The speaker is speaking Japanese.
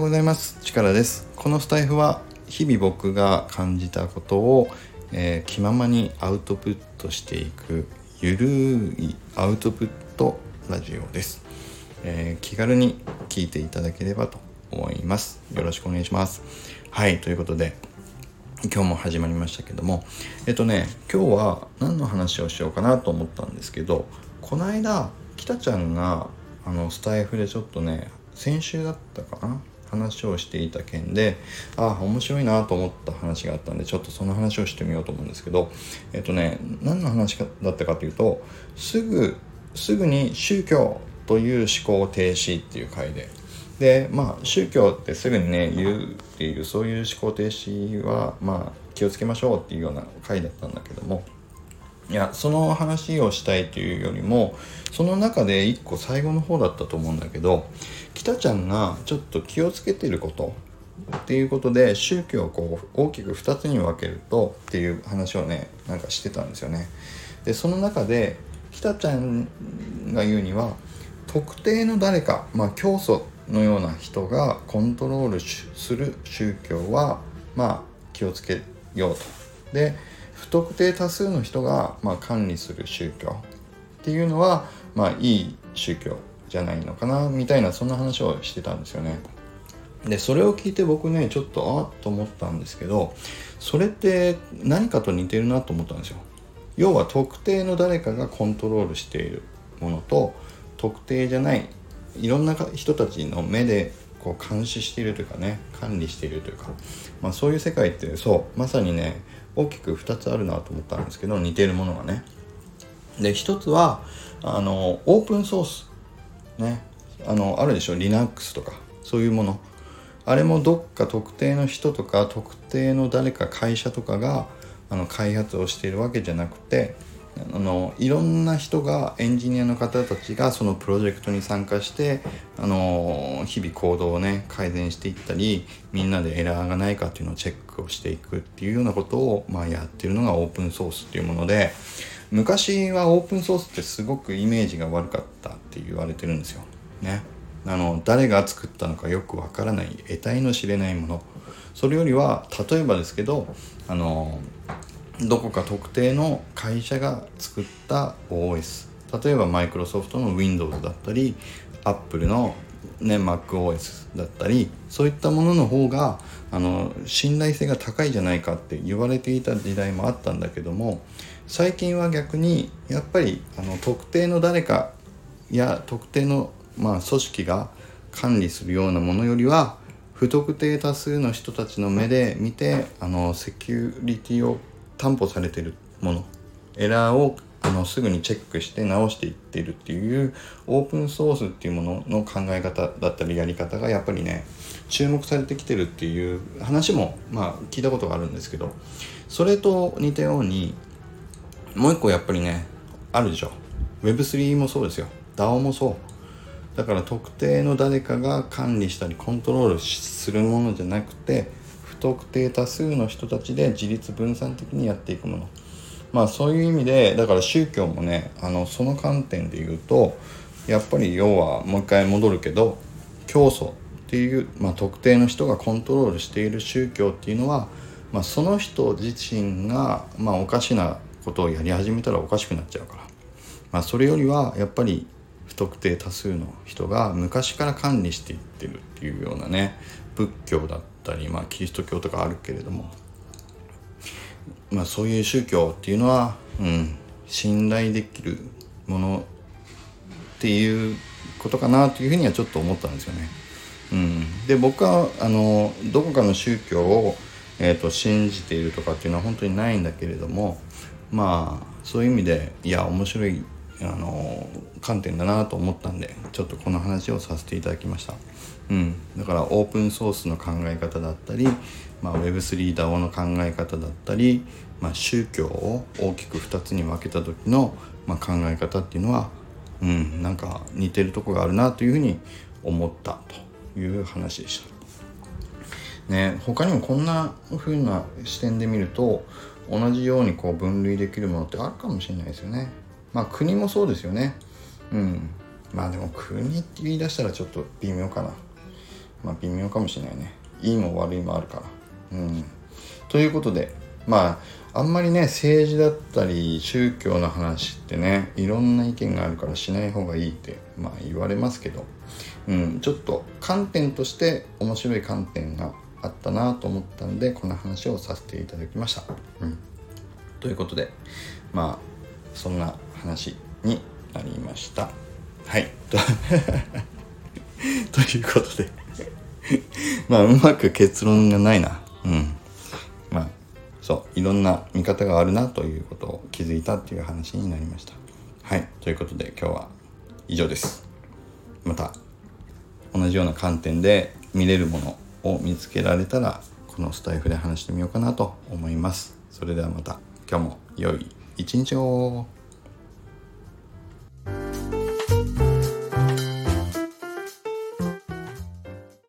うございます。力です。このスタイフは日々僕が感じたことを、えー、気ままにアウトプットしていくゆるいアウトプットラジオです、えー、気軽に聞いていただければと思います。よろしくお願いします。はいということで今日も始まりましたけどもえっとね今日は何の話をしようかなと思ったんですけどこの間北ちゃんがあのスタイフでちょっとね先週だったかな話をしていた件でああ面白いなと思った話があったんでちょっとその話をしてみようと思うんですけどえっとね何の話だったかというとすぐすぐに宗教という思考停止っていう回ででまあ宗教ってすぐにね言うっていうそういう思考停止はまあ気をつけましょうっていうような回だったんだけどもいやその話をしたいというよりもその中で一個最後の方だったと思うんだけど北ちゃんがちょっと気をつけてることっていうことで宗教をこう大きく2つに分けるとっていう話をねなんかしてたんですよね。でその中で北ちゃんが言うには特定の誰か、まあ、教祖のような人がコントロールする宗教はまあ気をつけようと。で不特定多数の人が、まあ、管理する宗教っていうのは、まあ、いい宗教じゃないのかなみたいなそんな話をしてたんですよね。でそれを聞いて僕ねちょっとあっと思ったんですけどそれって何かと似てるなと思ったんですよ。要は特定の誰かがコントロールしているものと特定じゃないいろんな人たちの目でこう監視しているというかね管理しているというか、まあ、そういう世界ってそうまさにね大きく2つあるなと思ったんですけど似てるものがねで1つはあのオープンソースね。あのあるでしょ？Linux とかそういうもの。あれもどっか特定の人とか特定の誰か会社とかがあの開発をしているわけじゃなくてあのいろんな人がエンジニアの方たちがそのプロジェクトに参加してあの日々行動をね改善していったりみんなでエラーがないかっていうのをチェックをしていくっていうようなことを、まあ、やってるのがオープンソースっていうもので昔はオープンソースってすごくイメージが悪かったって言われてるんですよ。ね。あの誰が作ったのかよくわからない得体の知れないものそれよりは例えばですけどあのどこか特定の会社が作った OS 例えばマイクロソフトの Windows だったり Apple の、ね、MacOS だったりそういったものの方があの信頼性が高いじゃないかって言われていた時代もあったんだけども最近は逆にやっぱりあの特定の誰かや特定の、まあ、組織が管理するようなものよりは不特定多数の人たちの目で見てあのセキュリティを担保されてるものエラーをあのすぐにチェックして直していってるっていうオープンソースっていうものの考え方だったりやり方がやっぱりね注目されてきてるっていう話もまあ聞いたことがあるんですけどそれと似たようにもう一個やっぱりねあるでしょ。Web3 もそうですよ。DAO もそう。だから特定の誰かが管理したりコントロールするものじゃなくて不特定多数の人たちで自立分散的にやっていくもの。まあそういう意味でだから宗教もねあのその観点で言うとやっぱり要はもう一回戻るけど教祖っていう、まあ、特定の人がコントロールしている宗教っていうのは、まあ、その人自身が、まあ、おかしなことをやり始めたらおかしくなっちゃうから、まあ、それよりはやっぱり不特定多数の人が昔から管理していってるっていうようなね仏教だったり、まあ、キリスト教とかあるけれども、まあ、そういう宗教っていうのは、うん、信頼できるものっていうことかなというふうにはちょっと思ったんですよね。うん、で僕はあのどこかの宗教を、えーと、信じているとかっていうのは本当にないんだけれどもまあそういう意味でいや面白いあの観点だなと思ったんでちょっとこの話をさせていただきました。うん、だからオープンソースの考え方だったり、まあ、Web3DAO の考え方だったり、まあ、宗教を大きく2つに分けた時の、まあ、考え方っていうのは、うん、なんか似てるとこがあるなというふうに思ったという話でした。ね、他にもこんな風な視点で見ると同じようにこう分類できるものってあるかもしれないですよね。まあ国もそうですよね。うん。まあでも国って言い出したらちょっと微妙かな。まあ微妙かもしれないねいいも悪いもあるからうんということでまああんまりね政治だったり宗教の話ってねいろんな意見があるからしない方がいいってまあ言われますけど、うん、ちょっと観点として面白い観点があったなと思ったんでこの話をさせていただきました。うん、ということでまあそんな話になりました。はい。と いうことで。まあうまく結論がないな。うん。まあそう。いろんな見方があるなということを気づいたっていう話になりました。はい。ということで今日は以上です。また同じような観点で見れるものを見つけられたらこのスタイフで話してみようかなと思います。それではまた。今日も良い一日を